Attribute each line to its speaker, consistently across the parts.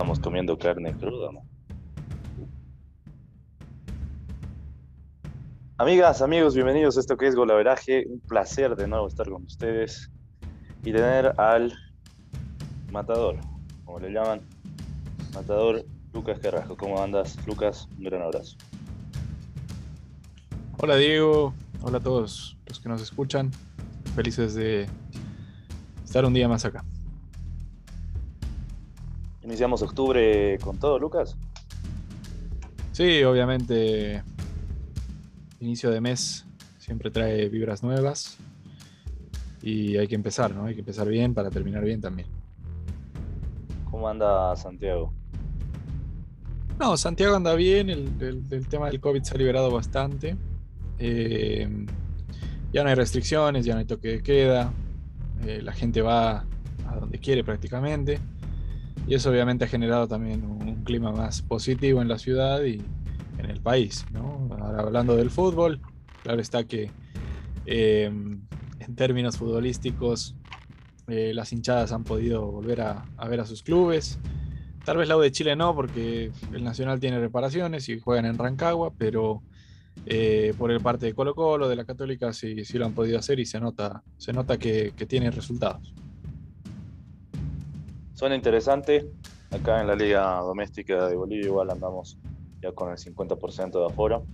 Speaker 1: estamos comiendo carne cruda, ¿no? Amigas, amigos, bienvenidos a esto que es Golaveraje. Un placer de nuevo estar con ustedes y tener al matador, como le llaman, matador Lucas Carrasco. ¿Cómo andas, Lucas? Un gran abrazo.
Speaker 2: Hola, Diego. Hola a todos los que nos escuchan. Felices de estar un día más acá.
Speaker 1: Iniciamos octubre con todo, Lucas.
Speaker 2: Sí, obviamente inicio de mes siempre trae vibras nuevas y hay que empezar, ¿no? Hay que empezar bien para terminar bien también.
Speaker 1: ¿Cómo anda Santiago?
Speaker 2: No, Santiago anda bien, el, tema del COVID se ha liberado bastante. Eh, ya no hay restricciones, ya no hay toque de queda, eh, la gente va a donde quiere prácticamente. Y eso obviamente ha generado también un clima más positivo en la ciudad y, en el país. ¿no? Ahora hablando del fútbol, claro está que em, en términos futbolísticos eh, las hinchadas han podido volver a, ver a sus clubes. Tal vez la U de Chile no, porque el Nacional tiene reparaciones y juegan en Rancagua, pero eh, por el parte de Colo Colo, de la Católica, sí, sí lo han podido hacer y se nota, se nota que, que tiene resultados.
Speaker 1: Suena interesante. Acá en la Liga Doméstica de Bolivia igual andamos ya con el 50% de aforo.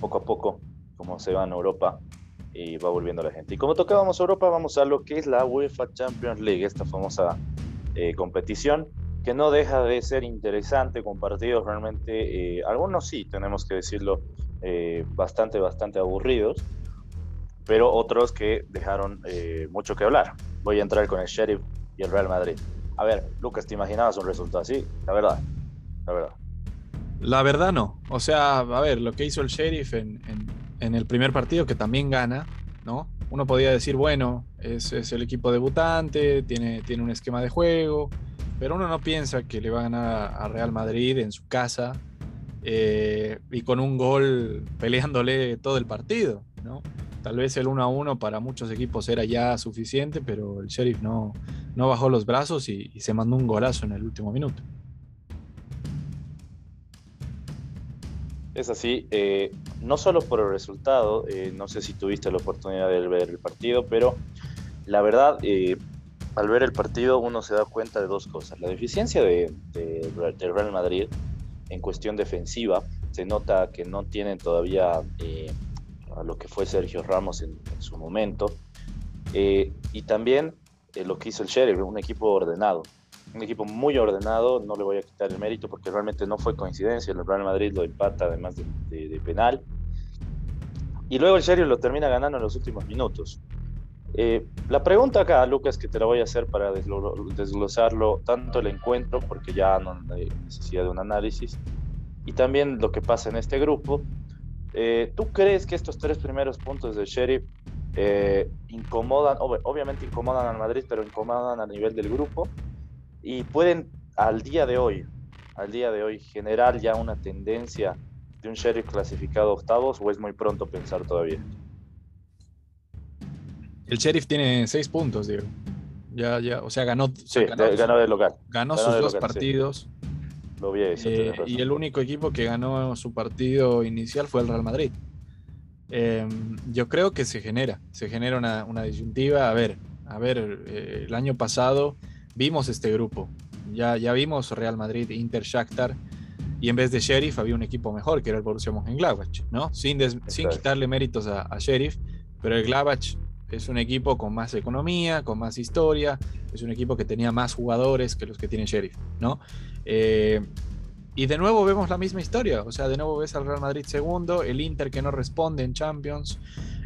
Speaker 1: Poco a poco, como se va en Europa y va volviendo la gente. Y como tocábamos Europa, vamos a lo que es la UEFA Champions League, esta famosa eh, competición que no deja de ser interesante con partidos realmente, eh, algunos sí, tenemos que decirlo, eh, bastante, bastante aburridos, pero otros que dejaron mucho que hablar. Voy a entrar con el Sheriff y el Real Madrid. A ver, Lucas, ¿te imaginabas un resultado así? La verdad, la verdad.
Speaker 2: La verdad no. O sea, a ver, lo que hizo el sheriff en, el primer partido, que también gana, ¿no? Uno podía decir, bueno, es, el equipo debutante, tiene, un esquema de juego, pero uno no piensa que le va a ganar a Real Madrid en su casa eh, y con un gol peleándole todo el partido, ¿no? Tal vez el 1 a 1 para muchos equipos era ya suficiente, pero el sheriff no, no bajó los brazos y se mandó un golazo en el último minuto.
Speaker 1: Es así, eh, no solo por el resultado, eh, no sé si tuviste la oportunidad de ver el partido, pero la verdad, eh, al ver el partido uno se da cuenta de dos cosas. La deficiencia de, Real Madrid en cuestión defensiva, se nota que no tienen todavía a lo que fue Sergio Ramos en, en su momento, y también lo que hizo el Sheriff, un equipo ordenado un equipo muy ordenado, no le voy a quitar el mérito porque realmente no fue coincidencia, el Real Madrid lo empata además de, penal. Y luego el Sheriff lo termina ganando en los últimos minutos. Eh, la pregunta acá, Lucas, que te la voy a hacer para desglosarlo, tanto el encuentro, porque ya no hay necesidad de un análisis, y también lo que pasa en este grupo. Eh, ¿Tú crees que estos tres primeros puntos del Sheriff eh, incomodan, obviamente incomodan al Madrid, pero incomodan a nivel del grupo? y pueden al día de hoy, al día de hoy, generar ya una tendencia de un sheriff clasificado octavos o es muy pronto pensar todavía?
Speaker 2: El sheriff tiene seis puntos, Diego. Ya, ya, o sea, ganó.
Speaker 1: Sí, ganó, de, local.
Speaker 2: Ganó, sus dos partidos.
Speaker 1: Lo vi
Speaker 2: eh, y el único equipo que ganó su partido inicial fue el Real Madrid. Em, yo creo que se genera, se genera una, una disyuntiva. A ver, a ver, eh, el año pasado vimos este grupo. Ya, ya vimos Real Madrid, Inter, Shakhtar y en vez de Sheriff había un equipo mejor que era el Borussia Mönchengladbach, ¿no? Sin, sin quitarle méritos a, Sheriff, pero el Gladbach es un equipo con más economía, con más historia, es un equipo que tenía más jugadores que los que tiene Sheriff, ¿no? Eh, y de nuevo vemos la misma historia, o sea, de nuevo ves al Real Madrid segundo, el Inter que no responde en Champions,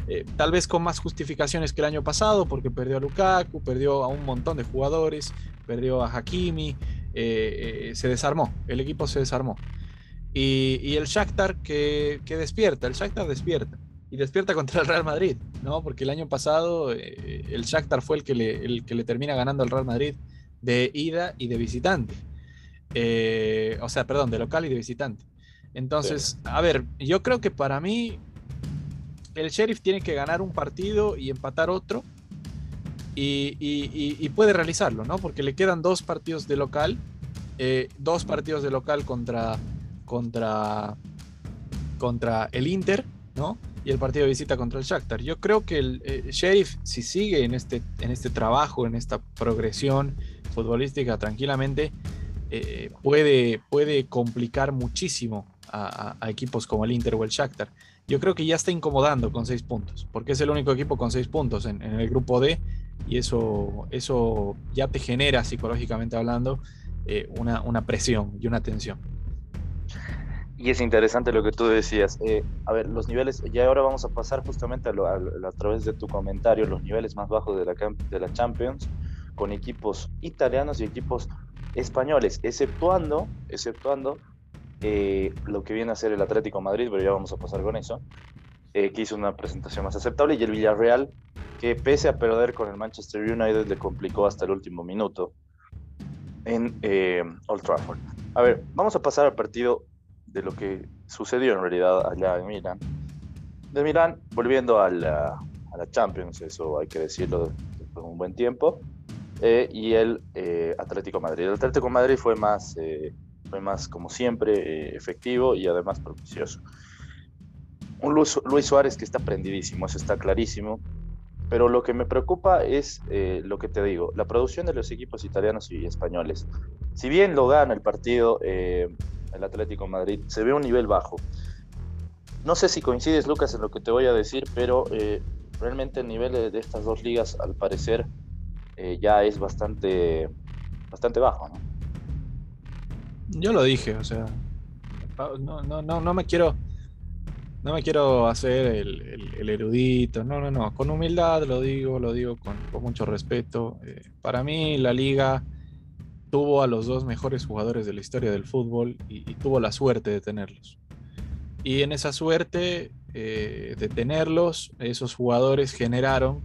Speaker 2: eh, tal vez con más justificaciones que el año pasado, porque perdió a Lukaku, perdió a un montón de jugadores, perdió a Hakimi, eh, se desarmó, el equipo se desarmó. Y, el Shakhtar que, despierta, el Shakhtar despierta, y despierta contra el Real Madrid, ¿no? Porque el año pasado el Shakhtar fue el que, le, el que le termina ganando al Real Madrid de ida y de visitante. o sea, perdón, de local y de visitante. Entonces, a ver, yo creo que para mí el sheriff tiene que ganar un partido y empatar otro. Y, puede realizarlo, ¿no? Porque le quedan dos partidos de local eh, dos partidos de local contra, contra, contra el Inter, ¿no? Y el partido de visita contra el Shakhtar. Yo creo que el eh, Sheriff, si sigue en este, en este trabajo, en esta progresión futbolística tranquilamente, eh, puede, puede complicar muchísimo a, equipos como el Inter o el Shakhtar. Yo creo que ya está incomodando con seis puntos, porque es el único equipo con seis puntos en, el grupo D y eso, eso ya te genera psicológicamente hablando eh, una, una, presión y una tensión.
Speaker 1: Y es interesante lo que tú decías. Eh, a ver, los niveles, ya ahora vamos a pasar justamente a, a, través de tu comentario, los niveles más bajos de la, Champions, con equipos italianos y equipos españoles, exceptuando, exceptuando eh, lo que viene a ser el Atlético Madrid, pero ya vamos a pasar con eso, que hizo una presentación más aceptable, y el Villarreal, que pese a perder con el Manchester United, le complicó hasta el último minuto en eh, Old Trafford. A ver, vamos a pasar al partido de lo que sucedió en realidad allá en Milán. De Milán, volviendo a la, a la Champions, eso hay que decirlo por un buen tiempo, eh, y el eh, Atlético Madrid. El Atlético Madrid fue más, fue más como siempre, efectivo y además propicioso. Un Luis, Luis Suárez que está prendidísimo, eso está clarísimo. Pero lo que me preocupa es eh, lo que te digo, la producción de los equipos italianos y españoles. Si bien lo gana el partido eh, el Atlético Madrid, se ve un nivel bajo. No sé si coincides, Lucas, en lo que te voy a decir, pero eh, realmente el nivel de, estas dos ligas, al parecer, ya es bastante, bastante bajo. ¿no?
Speaker 2: Yo lo dije, o sea, no, no, no, no me quiero no me quiero hacer el, erudito, no, no, no, con humildad lo digo, lo digo con, mucho respeto. Eh, para mí la liga tuvo a los dos mejores jugadores de la historia del fútbol y, tuvo la suerte de tenerlos. Y en esa suerte eh, de tenerlos, esos jugadores generaron,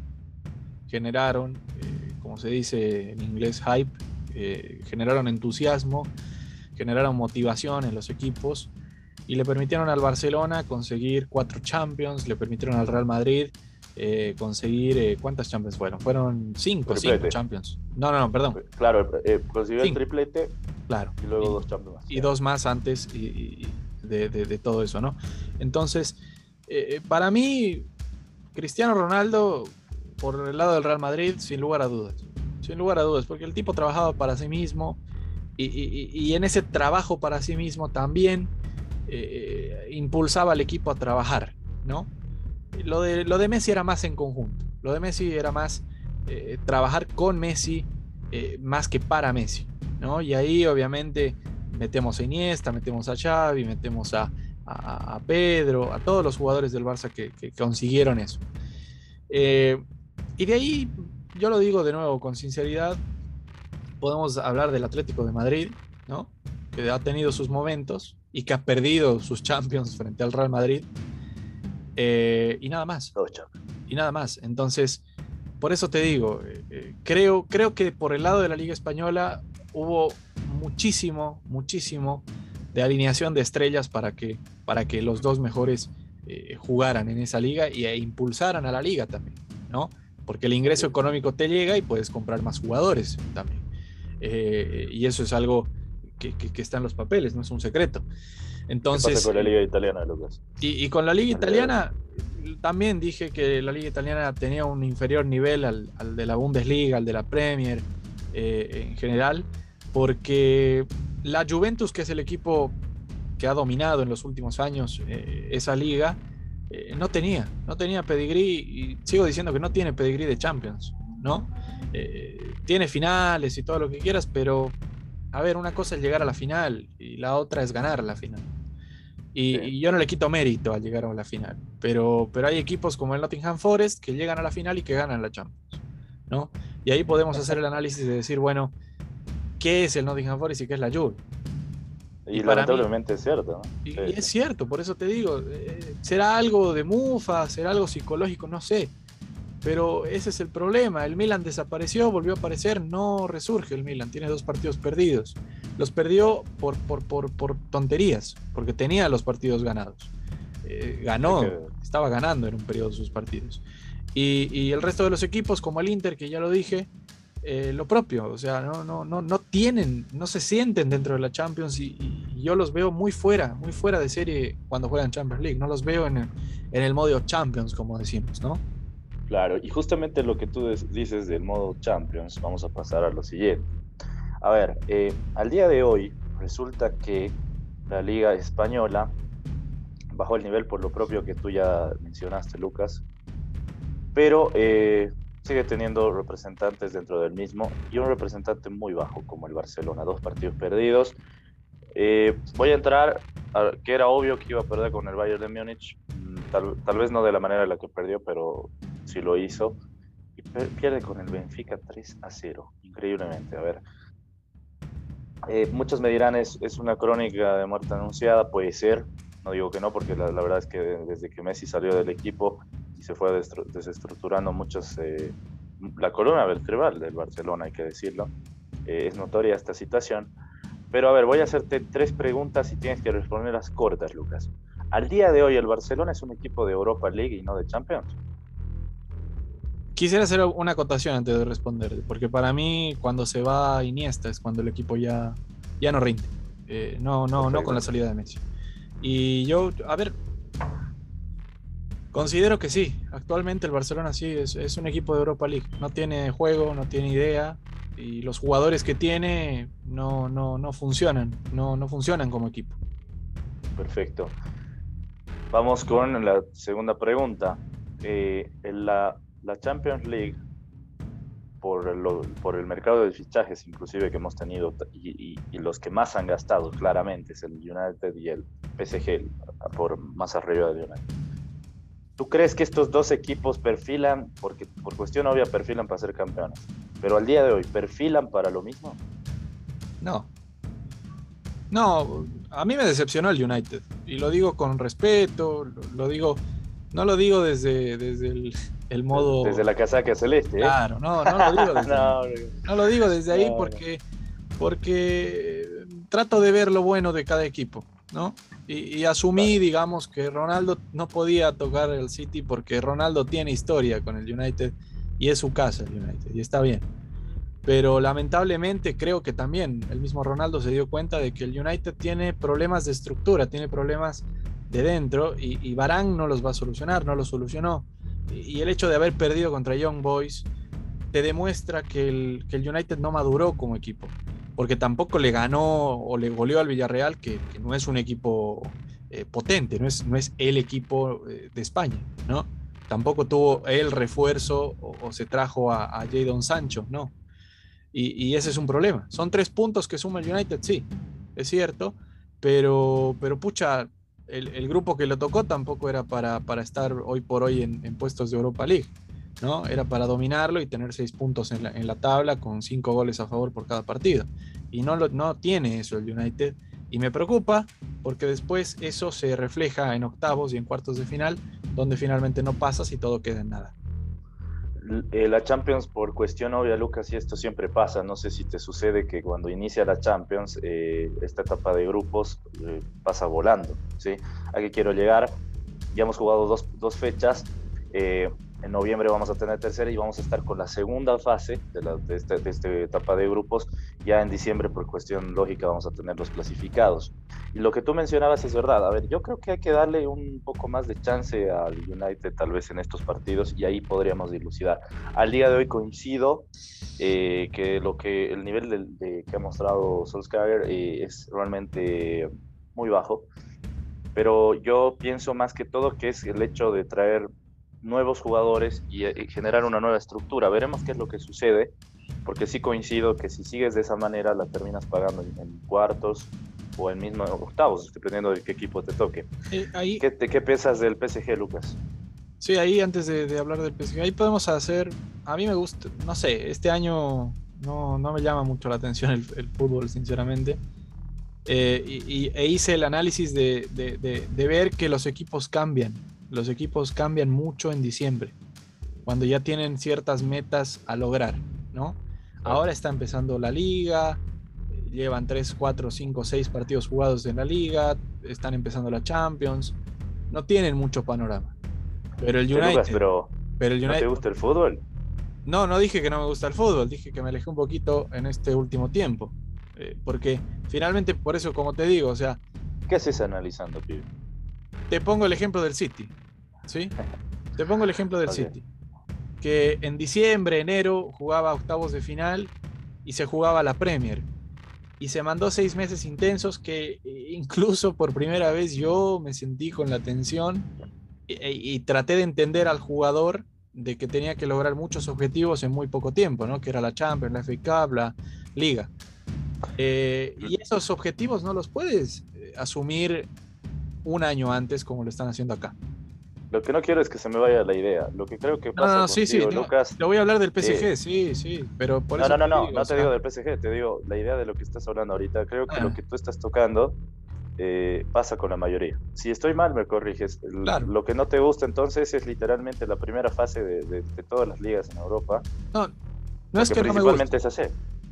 Speaker 2: generaron, eh, como se dice en inglés, hype, generaron entusiasmo, generaron motivación en los equipos y le permitieron al Barcelona conseguir cuatro Champions, le permitieron al Real Madrid eh, conseguir, eh, ¿cuántas Champions fueron? Fueron cinco, cinco Champions. No, no, no, perdón.
Speaker 1: Claro, eh, consiguió el triplete.
Speaker 2: Claro.
Speaker 1: Y luego dos Champions.
Speaker 2: Y dos más antes y, de, de, todo eso, ¿no? Entonces, para mí, Cristiano Ronaldo, por el lado del Real Madrid, sin lugar a dudas. Sin lugar a dudas, porque el tipo trabajaba para sí mismo y, en ese trabajo para sí mismo también impulsaba al equipo a trabajar, ¿no? Lo de, lo de Messi era más en conjunto, lo de Messi era más eh, trabajar con Messi eh, más que para Messi, ¿no? Y ahí obviamente metemos a Iniesta, metemos a Xavi, metemos a, Pedro, a todos los jugadores del Barça que, consiguieron eso. y de ahí, yo lo digo de nuevo con sinceridad, podemos hablar del Atlético de Madrid, ¿no? Que ha tenido sus momentos, y que ha perdido sus Champions frente al Real Madrid. Eh, y nada más. Y nada más. Entonces, por eso te digo, eh, eh, creo, creo que por el lado de la Liga Española hubo muchísimo, muchísimo de alineación de estrellas para que, para que los dos mejores jugaran en esa liga e impulsaran a la liga también, ¿no? Porque el ingreso económico te llega y puedes comprar más jugadores también. y eso es algo que, está en los papeles, no es un secreto. Entonces,
Speaker 1: con la Liga Italiana, Lucas?
Speaker 2: Y, con la Liga Italiana, también dije que la Liga Italiana tenía un inferior nivel al, de la Bundesliga, al de la Premier eh, en general, porque la Juventus, que es el equipo que ha dominado en los últimos años eh, esa liga, eh, no tenía, no tenía pedigrí y sigo diciendo que no tiene pedigrí de Champions, ¿no? tiene finales y todo lo que quieras, pero a ver, una cosa es llegar a la final y la otra es ganar la final. Y, yo no le quito mérito al llegar a la final, pero, pero hay equipos como el Nottingham Forest que llegan a la final y que ganan la Champions, ¿no? Y ahí podemos hacer el análisis de decir, bueno, ¿qué es el Nottingham Forest y qué es la Juve?
Speaker 1: Y, lamentablemente es cierto, ¿no?
Speaker 2: Y, es cierto, por eso te digo, eh, será algo de mufa, será algo psicológico, no sé, pero ese es el problema. El Milan desapareció, volvió a aparecer, no resurge el Milan. Tiene dos partidos perdidos. Los perdió por, por, tonterías, porque tenía los partidos ganados. Eh, ganó, estaba ganando en un periodo sus partidos. Y, el resto de los equipos, como el Inter, que ya lo dije, eh, lo propio, o sea, no, no, no, no tienen, no se sienten dentro de la Champions y, yo los veo muy fuera, muy fuera de serie cuando juegan Champions League, no los veo en el, en el modo Champions, como decimos, ¿no?
Speaker 1: Claro, y justamente lo que tú dices del modo Champions, vamos a pasar a lo siguiente. A ver, eh, al día de hoy resulta que la Liga Española bajó el nivel por lo propio que tú ya mencionaste, Lucas, pero eh, sigue teniendo representantes dentro del mismo y un representante muy bajo como el Barcelona, dos partidos perdidos. Eh, voy a entrar, que era obvio que iba a perder con el Bayern de Múnich, mm, tal, vez no de la manera en la que perdió, pero sí lo hizo. Y pierde con el Benfica 3 a 0, increíblemente. A ver, eh, muchos me dirán es, es una crónica de muerte anunciada, puede ser, no digo que no, porque la, verdad es que desde que Messi salió del equipo y se fue desestructurando muchos, eh, la columna vertebral del Barcelona, hay que decirlo, eh, es notoria esta situación. Pero a ver, voy a hacerte tres preguntas y tienes que responderlas cortas, Lucas. Al día de hoy, ¿el Barcelona es un equipo de Europa League y no de Champions?
Speaker 2: Quisiera hacer una acotación antes de responder, porque para mí cuando se va Iniesta es cuando el equipo ya, ya no rinde. Eh, no, no, no con la salida de Messi. Y yo, a ver, considero que sí. Actualmente el Barcelona sí es, es, un equipo de Europa League. No tiene juego, no tiene idea. Y los jugadores que tiene no, no, no funcionan. No, no funcionan como equipo.
Speaker 1: Perfecto. Vamos con la segunda pregunta. Eh, la, la Champions League, por, el mercado de fichajes inclusive que hemos tenido y, los que más han gastado claramente es el United y el PSG, por más arriba del United. ¿Tú crees que estos dos equipos perfilan, porque por cuestión obvia perfilan para ser campeones, pero al día de hoy perfilan para lo mismo?
Speaker 2: No. No, a mí me decepcionó el United y lo digo con respeto, lo, digo, no lo digo desde, desde el, el modo.
Speaker 1: Desde la casaca celeste.
Speaker 2: ¿eh? Claro, no, no lo digo desde, no, no, lo digo desde ahí porque, porque trato de ver lo bueno de cada equipo, ¿no? Y, asumí, digamos, que Ronaldo no podía tocar el City porque Ronaldo tiene historia con el United y es su casa el United y está bien. Pero lamentablemente creo que también el mismo Ronaldo se dio cuenta de que el United tiene problemas de estructura, tiene problemas de dentro y, y Barán no los va a solucionar, no los solucionó y el hecho de haber perdido contra Young Boys te demuestra que el, que el United no maduró como equipo, porque tampoco le ganó o le goleó al Villarreal, que, no es un equipo eh, potente, no es, no es el equipo eh, de España, ¿no? Tampoco tuvo el refuerzo o, se trajo a, a Jadon Sancho, ¿no? Y, y, ese es un problema. Son tres puntos que suma el United, sí, es cierto, pero, pero pucha, el, grupo que lo tocó tampoco era para, estar hoy por hoy en, puestos de Europa League, ¿no? Era para dominarlo y tener seis puntos en la, tabla con cinco goles a favor por cada partido. Y no, lo, no tiene eso el United. Y me preocupa porque después eso se refleja en octavos y en cuartos de final, donde finalmente no pasas y todo queda en nada.
Speaker 1: Eh, la Champions, por cuestión obvia, Lucas, y esto siempre pasa, no sé si te sucede que cuando inicia la Champions, eh, esta etapa de grupos eh, pasa volando, ¿sí? ¿A qué quiero llegar? Ya hemos jugado dos, dos fechas, en noviembre vamos a tener tercera y vamos a estar con la segunda fase de, la, de, este, de, esta etapa de grupos. Ya en diciembre, por cuestión lógica, vamos a tener los clasificados. Y lo que tú mencionabas es verdad. A ver, yo creo que hay que darle un poco más de chance al United tal vez en estos partidos y ahí podríamos dilucidar. Al día de hoy coincido eh, que lo que el nivel de, que ha mostrado Solskjaer eh, es realmente muy bajo. Pero yo pienso más que todo que es el hecho de traer nuevos jugadores y, generar una nueva estructura. Veremos qué es lo que sucede, porque sí coincido que si sigues de esa manera la terminas pagando en, cuartos o en mismo octavos, dependiendo de qué equipo te toque. ahí, ¿Qué, ¿Qué piensas del PSG, Lucas?
Speaker 2: Sí, ahí antes de, hablar del PSG, ahí podemos hacer, a mí me gusta, no sé, este año no, no me llama mucho la atención el, fútbol, sinceramente. Eh, y, e hice el análisis de, de, de, ver que los equipos cambian los equipos cambian mucho en diciembre, cuando ya tienen ciertas metas a lograr, ¿no? Ahora está empezando la liga, llevan 3, 4, 5, 6 partidos jugados en la liga, están empezando la Champions, no tienen mucho panorama. Pero el United...
Speaker 1: pero, el United, ¿No te gusta el fútbol?
Speaker 2: No, no dije que no me gusta el fútbol, dije que me alejé un poquito en este último tiempo. Eh, porque finalmente, por eso, como te digo, o sea.
Speaker 1: ¿Qué haces analizando, pibe?
Speaker 2: Te pongo el ejemplo del City. ¿Sí? Te pongo el ejemplo del City. Que en diciembre, enero, jugaba octavos de final y se jugaba la Premier. Y se mandó seis meses intensos que eh, incluso por primera vez yo me sentí con la tensión y, traté de entender al jugador de que tenía que lograr muchos objetivos en muy poco tiempo, ¿no? Que era la Champions, la FA Cup, la Liga. Eh, y esos objetivos no los puedes eh, asumir un año antes como lo están haciendo acá.
Speaker 1: Lo que no quiero es que se me vaya la idea. Lo que creo que pasa no, sí, sí,
Speaker 2: Lucas. Te voy a hablar del PSG, eh, sí, sí, pero por
Speaker 1: no, No, no, no, no te digo del PSG, te digo la idea de lo que estás hablando ahorita. Creo que lo ah. que tú estás tocando eh, pasa con la mayoría. Si estoy mal, me corriges. Lo que no te gusta entonces es literalmente la primera fase de, todas las ligas en Europa.
Speaker 2: No, no es que no me guste. Es así.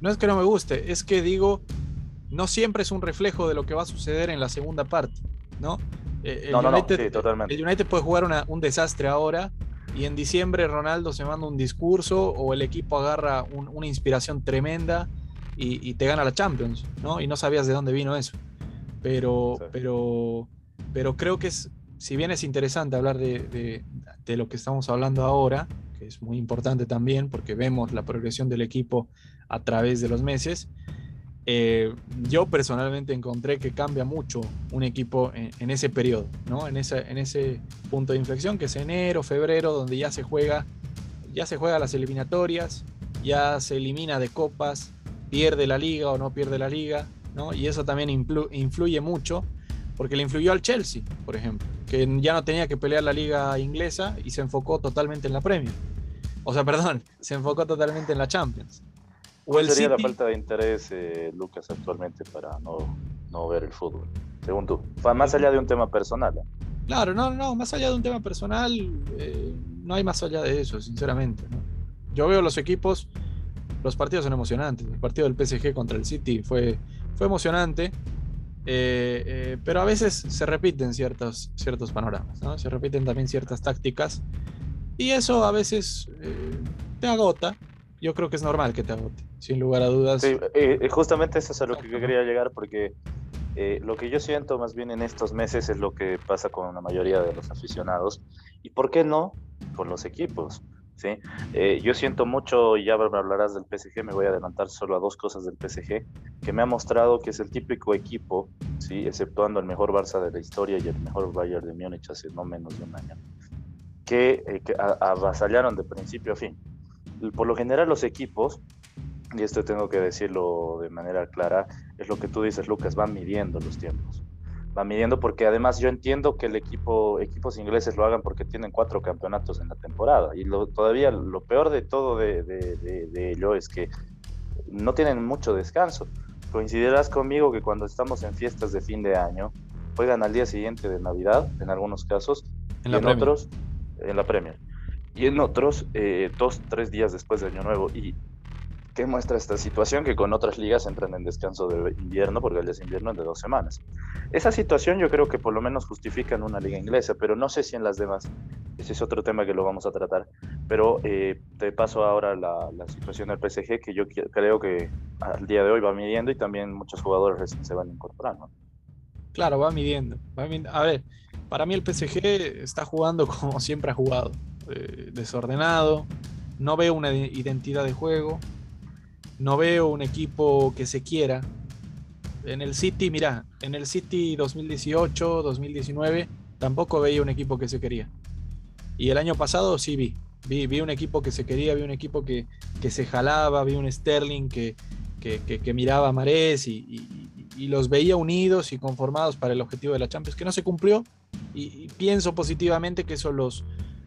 Speaker 2: No es que no me guste, es que digo, no siempre es un reflejo de lo que va a suceder en la segunda parte, ¿no?
Speaker 1: Eh, el no, United, no, sí, totalmente.
Speaker 2: El United puede jugar un desastre ahora y en diciembre Ronaldo se manda un discurso o el equipo agarra una inspiración tremenda y, te gana la Champions, ¿no? Y no sabías de dónde vino eso. Pero, pero, pero creo que es, si bien es interesante hablar de, de lo que estamos hablando ahora, que es muy importante también porque vemos la progresión del equipo a través de los meses, eh, yo personalmente encontré que cambia mucho un equipo en, ese periodo, ¿no? En, ese, en ese punto de inflexión que es enero, febrero, donde ya se juega, ya se juega las eliminatorias, ya se elimina de copas, pierde la liga o no pierde la liga, ¿no? Y eso también influye mucho, porque le influyó al Chelsea, por ejemplo, que ya no tenía que pelear la liga inglesa y se enfocó totalmente en la Premier. O sea, perdón, se enfocó totalmente en la Champions.
Speaker 1: ¿Cuál sería la falta de interés, eh, Lucas, actualmente para no, no, ver el fútbol? Según tú. Más allá de un tema personal. ¿eh?
Speaker 2: Claro, no, no, más allá de un tema personal, eh, no hay más allá de eso, sinceramente. Yo veo los equipos, los partidos son emocionantes. El partido del PSG contra el City fue, fue emocionante, pero a veces se repiten ciertos, ciertos panoramas, ¿no? se repiten también ciertas tácticas, y eso a veces te agota, yo creo que es normal que te agote, sin lugar a dudas.
Speaker 1: Sí, eh, justamente eso es a lo que quería llegar, porque eh, lo que yo siento más bien en estos meses es lo que pasa con la mayoría de los aficionados, y por qué no con los equipos. ¿sí? Eh, yo siento mucho, y ya me hablarás del PSG, me voy a adelantar solo a dos cosas del PSG, que me ha mostrado que es el típico equipo, ¿sí? exceptuando el mejor Barça de la historia y el mejor Bayern de Múnich hace no menos de un año, que, que avasallaron de principio a fin por lo general los equipos, y esto tengo que decirlo de manera clara, es lo que tú dices, Lucas, van midiendo los tiempos. Van midiendo porque además yo entiendo que el equipo, equipos ingleses lo hagan porque tienen cuatro campeonatos en la temporada. Y lo, todavía lo peor de todo de, de ello es que no tienen mucho descanso. Coincidirás conmigo que cuando estamos en fiestas de fin de año, juegan al día siguiente de Navidad, en algunos casos, en y en otros, en la Premier y en otros eh, dos, tres días después de Año Nuevo. ¿Y qué muestra esta situación? Que con otras ligas entran en descanso de invierno, porque el de invierno es de dos semanas. Esa situación yo creo que por lo menos justifica en una liga inglesa, pero no sé si en las demás. Ese es otro tema que lo vamos a tratar. Pero eh, te paso ahora la, situación del PSG, que yo creo que al día de hoy va midiendo y también muchos jugadores recién se van incorporando.
Speaker 2: Claro, va midiendo. Va midiendo. A ver, para mí el PSG está jugando como siempre ha jugado. Eh, desordenado, no veo una identidad de juego, no veo un equipo que se quiera. En el City, mira, en el City 2018, 2019, tampoco veía un equipo que se quería. Y el año pasado sí vi. Vi, vi un equipo que se quería, vi un equipo que, que se jalaba, vi un Sterling que, que, miraba a Marés y, los veía unidos y conformados para el objetivo de la Champions, que no se cumplió. y pienso positivamente que eso los,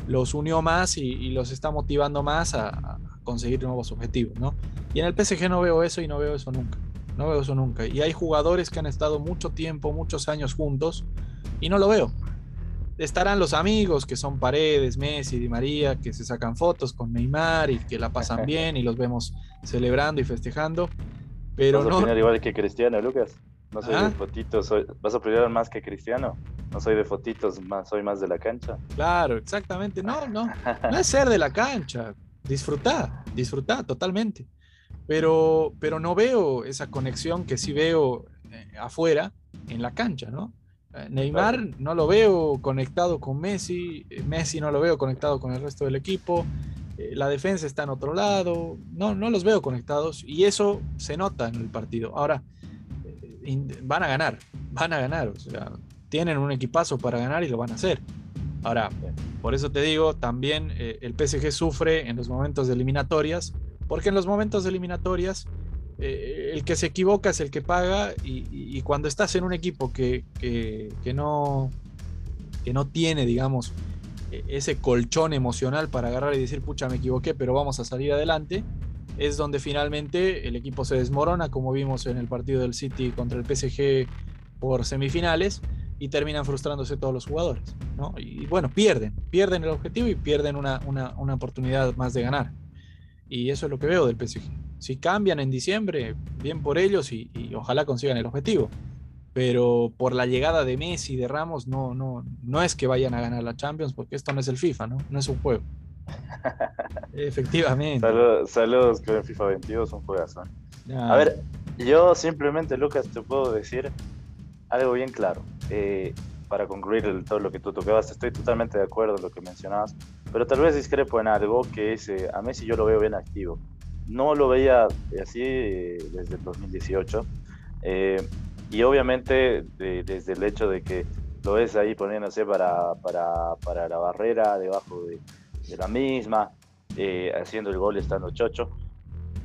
Speaker 2: los unió más y, los está motivando más a, conseguir nuevos objetivos, ¿no? Y en el PSG no veo eso y no veo eso nunca. No veo eso nunca. Y hay jugadores que han estado mucho tiempo, muchos años juntos y no lo veo. Estarán los amigos que son Paredes, Messi, Di María, que se sacan fotos con Neymar y que la pasan bien y los vemos celebrando y festejando. Pero
Speaker 1: ¿Vas a opinar igual que Cristiano, Lucas? No soy de fotitos, ¿vas a opinar más que Cristiano? No soy de fotitos, más, soy más de la cancha.
Speaker 2: Claro, exactamente. No, no. No es ser de la cancha. Disfrutar, disfrutar totalmente. Pero, pero no veo esa conexión que sí veo eh, afuera en la cancha, ¿no? Eh, Neymar no lo veo conectado con Messi, eh, Messi no lo veo conectado con el resto del equipo, la defensa está en otro lado, no, no los veo conectados y eso se nota en el partido. Ahora, van a ganar, van a ganar, o sea, tienen un equipazo para ganar y lo van a hacer. Ahora, por eso te digo, también el PSG sufre en los momentos de eliminatorias porque en los momentos de eliminatorias, eh, el que se equivoca es el que paga y, cuando estás en un equipo que, no, que no tiene, digamos, e, ese colchón emocional para agarrar y decir, pucha, me equivoqué, pero vamos a salir adelante, es donde finalmente el equipo se desmorona, como vimos en el partido del City contra el PSG por semifinales, y terminan frustrándose todos los jugadores. Y bueno, pierden, pierden el objetivo y pierden una oportunidad más de ganar. Y eso es lo que veo del PSG. Si cambian en diciembre, bien por ellos y, ojalá consigan el objetivo. Pero por la llegada de Messi y de Ramos, no, no, no es que vayan a ganar la Champions, porque esto no es el FIFA, ¿no? No es un juego. Efectivamente.
Speaker 1: Saludos, que el FIFA 22 un juegazo. A ver, yo simplemente, Lucas, te puedo decir algo bien claro. Eh, para concluir todo lo que tú tocabas, estoy totalmente de acuerdo en lo que mencionabas, pero tal vez discrepo en algo que es, eh, a Messi yo lo veo bien activo. No lo veía así eh, desde el 2018, eh, y obviamente desde el hecho de que lo ves ahí poniéndose para, para, para la barrera, debajo de, de la misma, haciendo el gol estando chocho,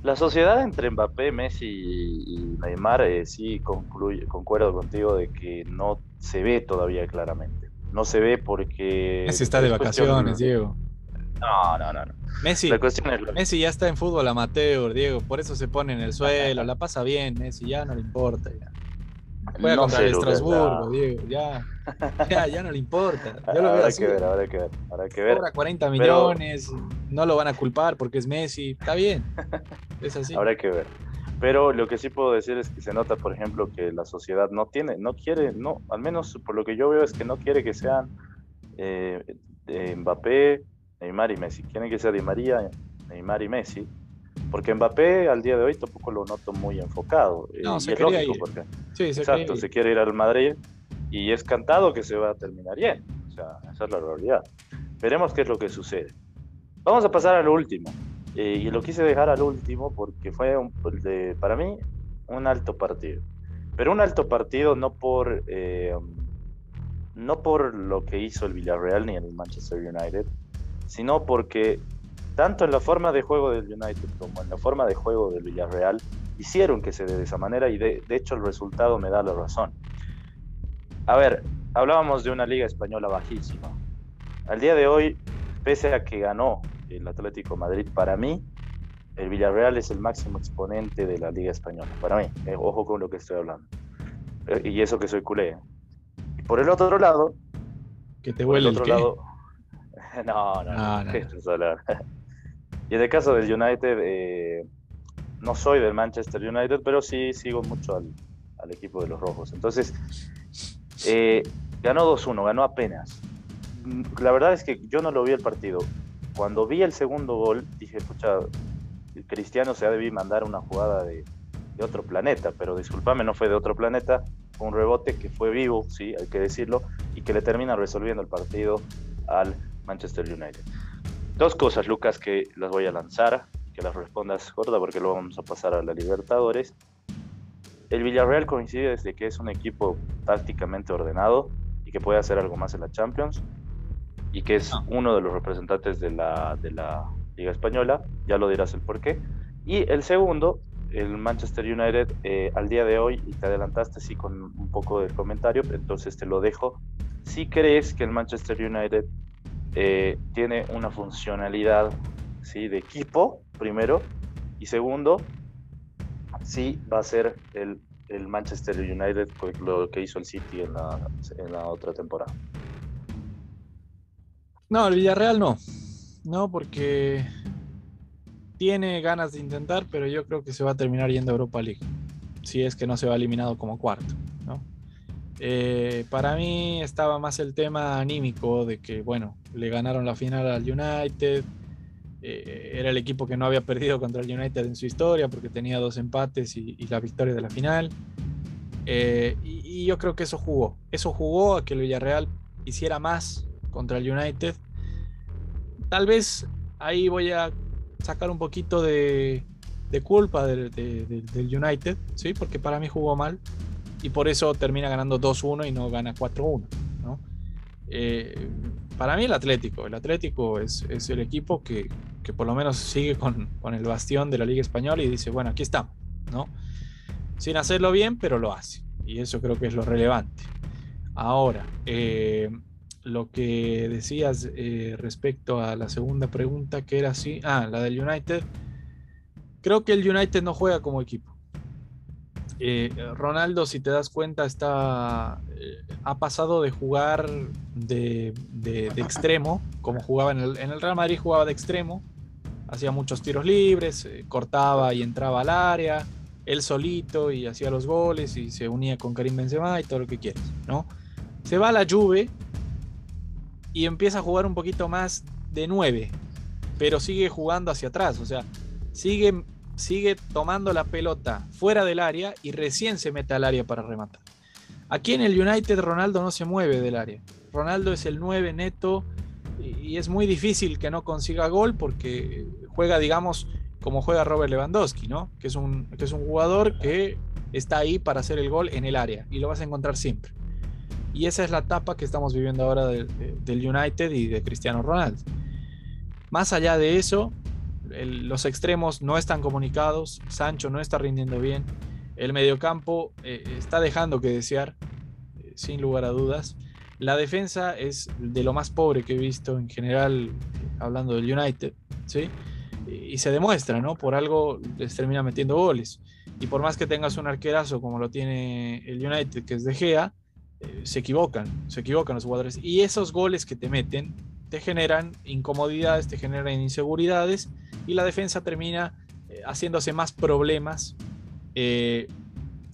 Speaker 1: la sociedad entre Mbappé, Messi y Neymar, eh, sí concluye, concuerdo contigo de que no se ve todavía claramente. No se ve porque...
Speaker 2: Messi está de vacaciones, Diego.
Speaker 1: No, no, no.
Speaker 2: Messi, Messi ya está en fútbol amateur, Diego, por eso se pone en el suelo, la pasa bien, Messi, ya no le importa. Ya. Juega no contra el Estrasburgo, Diego, ya, ya, ya no le importa. Yo lo veo
Speaker 1: que ver, habrá que ver, habrá que ver.
Speaker 2: Cobra 40 millones, no lo van a culpar porque es Messi, está bien, es así.
Speaker 1: Habrá que ver. Pero lo que sí puedo decir es que se nota, por ejemplo, que la sociedad no tiene, no quiere, no, al menos por lo que yo veo es que no quiere que sean eh, Mbappé, Neymar y Messi. Quieren que sea Di María, Neymar y Messi porque Mbappé al día de hoy tampoco lo noto muy enfocado.
Speaker 2: Eh, no, se es lógico,
Speaker 1: porque exacto, se quiere ir al Madrid y es cantado que se va a terminar bien. O sea, esa es la realidad. Veremos qué es lo que sucede. Vamos a pasar al último. Eh, y lo quise dejar al último porque fue un, de, para mí un alto partido. Pero un alto partido no por, eh, no por lo que hizo el Villarreal ni el Manchester United, sino porque tanto en la forma de juego del United como en la forma de juego del Villarreal, hicieron que se dé de esa manera y de, hecho el resultado me da la razón. A ver, hablábamos de una liga española bajísima. Al día de hoy, pese a que ganó el Atlético Madrid, para mí, el Villarreal es el máximo exponente de la liga española. Para mí, eh, ojo con lo que estoy hablando. Eh, y eso que soy culé. Por el otro lado...
Speaker 2: Que te huele el, otro lado,
Speaker 1: no, no, no, no. Y en el caso del United, eh, no soy del Manchester United, pero sí sigo mucho al, equipo de los rojos. Entonces, eh, ganó 2-1, ganó apenas. La verdad es que yo no lo vi el partido. Cuando vi el segundo gol, dije, escucha, Cristiano se ha debido mandar una jugada de, otro planeta, pero discúlpame, no fue de otro planeta, fue un rebote que fue vivo, sí, hay que decirlo, y que le termina resolviendo el partido al Manchester United. Dos cosas, Lucas, que las voy a lanzar, que las respondas corta porque luego vamos a pasar a la Libertadores. El Villarreal coincide desde que es un equipo tácticamente ordenado y que puede hacer algo más en la Champions y que es ah. uno de los representantes de la, de la Liga Española, ya lo dirás el por qué. Y el segundo, el Manchester United, eh, al día de hoy, y te adelantaste sí con un poco del comentario, entonces te lo dejo. Si crees que el Manchester United eh, tiene una funcionalidad ¿sí? de equipo, primero, y segundo, sí va a ser el, el Manchester United lo que hizo el City en la, en la otra temporada.
Speaker 2: No, el Villarreal no. No, porque tiene ganas de intentar, pero yo creo que se va a terminar yendo a Europa League. Si es que no se va eliminado como cuarto. Eh, para mí estaba más el tema anímico de que, bueno, le ganaron la final al United, eh, era el equipo que no había perdido contra el United en su historia porque tenía dos empates y, la victoria de la final. Eh, y, y, yo creo que eso jugó. Eso jugó a que el Villarreal hiciera más contra el United. Tal vez ahí voy a sacar un poquito de, de culpa del, United, ¿sí? porque para mí jugó mal y por eso termina ganando 2-1 y no gana 4-1. ¿no? Eh, para mí el Atlético, el Atlético es, es el equipo que, que, por lo menos sigue con, con, el bastión de la Liga Española y dice, bueno, aquí estamos, ¿no? Sin hacerlo bien, pero lo hace. Y eso creo que es lo relevante. Ahora, eh, lo que decías eh, respecto a la segunda pregunta, que era así, ah, la del United, creo que el United no juega como equipo. Eh, Ronaldo, si te das cuenta, está, eh, ha pasado de jugar de, extremo, como jugaba en el, en el, Real Madrid, jugaba de extremo, hacía muchos tiros libres, cortaba y entraba al área, él solito y hacía los goles y se unía con Karim Benzema y todo lo que quieras, ¿no? Se va a la Juve y empieza a jugar un poquito más de 9, pero sigue jugando hacia atrás, o sea, sigue, sigue tomando la pelota fuera del área y recién se mete al área para rematar. Aquí en el United Ronaldo no se mueve del área. Ronaldo es el 9 neto y es muy difícil que no consiga gol porque juega, digamos, como juega Robert Lewandowski, ¿no? Que es un, que es un jugador que está ahí para hacer el gol en el área y lo vas a encontrar siempre. Y esa es la etapa que estamos viviendo ahora del United y de Cristiano Ronaldo. Más allá de eso, los extremos no están comunicados, Sancho no está rindiendo bien, el mediocampo eh, está dejando que desear, eh, sin lugar a dudas. La defensa es de lo más pobre que he visto en general, hablando del United, ¿sí? Y se demuestra, ¿no? Por algo les termina metiendo goles. Y por más que tengas un arquerazo como lo tiene el United, que es De Gea, eh, se equivocan, se equivocan los jugadores. Y esos goles que te meten te generan incomodidades, te generan inseguridades y la defensa termina eh, haciéndose más problemas eh,